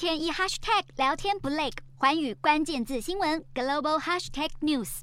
天一 hashtag 聊天不累，环宇关键字新闻 global hashtag news。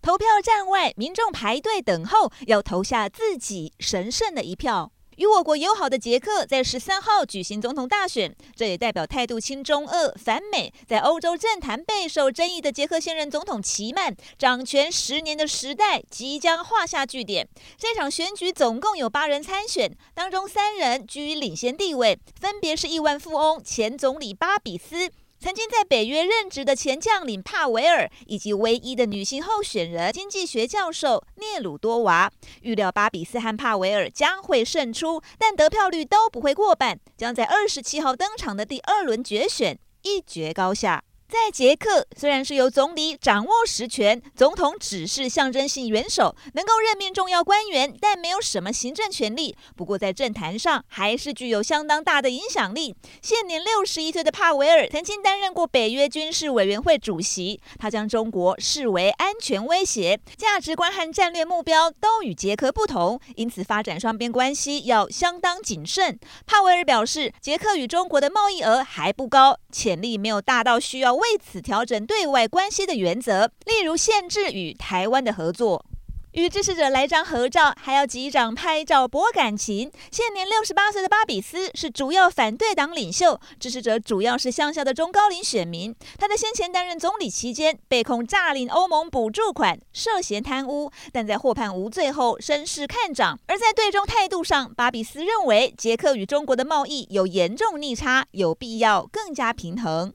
投票站外，民众排队等候，要投下自己神圣的一票。与我国友好的捷克在十三号举行总统大选，这也代表态度亲中俄、反美，在欧洲政坛备受争议的捷克现任总统齐曼掌权十年的时代即将画下句点。这场选举总共有八人参选，当中三人居于领先地位，分别是亿万富翁前总理巴比斯。曾经在北约任职的前将领帕维尔，以及唯一的女性候选人经济学教授聂鲁多娃，预料巴比斯和帕维尔将会胜出，但得票率都不会过半，将在二十七号登场的第二轮决选一决高下。在捷克，虽然是由总理掌握实权，总统只是象征性元首，能够任命重要官员，但没有什么行政权力。不过在政坛上，还是具有相当大的影响力。现年六十一岁的帕维尔，曾经担任过北约军事委员会主席。他将中国视为安全威胁，价值观和战略目标都与捷克不同，因此发展双边关系要相当谨慎。帕维尔表示，捷克与中国的贸易额还不高，潜力没有大到需要。为此调整对外关系的原则，例如限制与台湾的合作。与支持者来张合照，还要击掌拍照博感情。现年六十八岁的巴比斯是主要反对党领袖，支持者主要是乡下的中高龄选民。他在先前担任总理期间被控诈领欧盟补助款，涉嫌贪污，但在获判无罪后声势看涨。而在对中态度上，巴比斯认为捷克与中国的贸易有严重逆差，有必要更加平衡。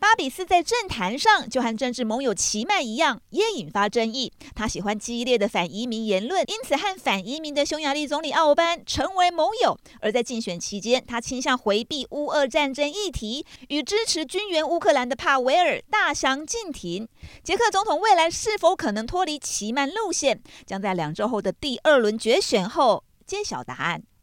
巴比斯在政坛上就和政治盟友齐曼一样，也引发争议。他喜欢激烈的反移民言论，因此和反移民的匈牙利总理奥班成为盟友。而在竞选期间，他倾向回避乌俄战争议题，与支持军援乌克兰的帕维尔大相径庭。捷克总统未来是否可能脱离齐曼路线，将在两周后的第二轮决选后揭晓答案。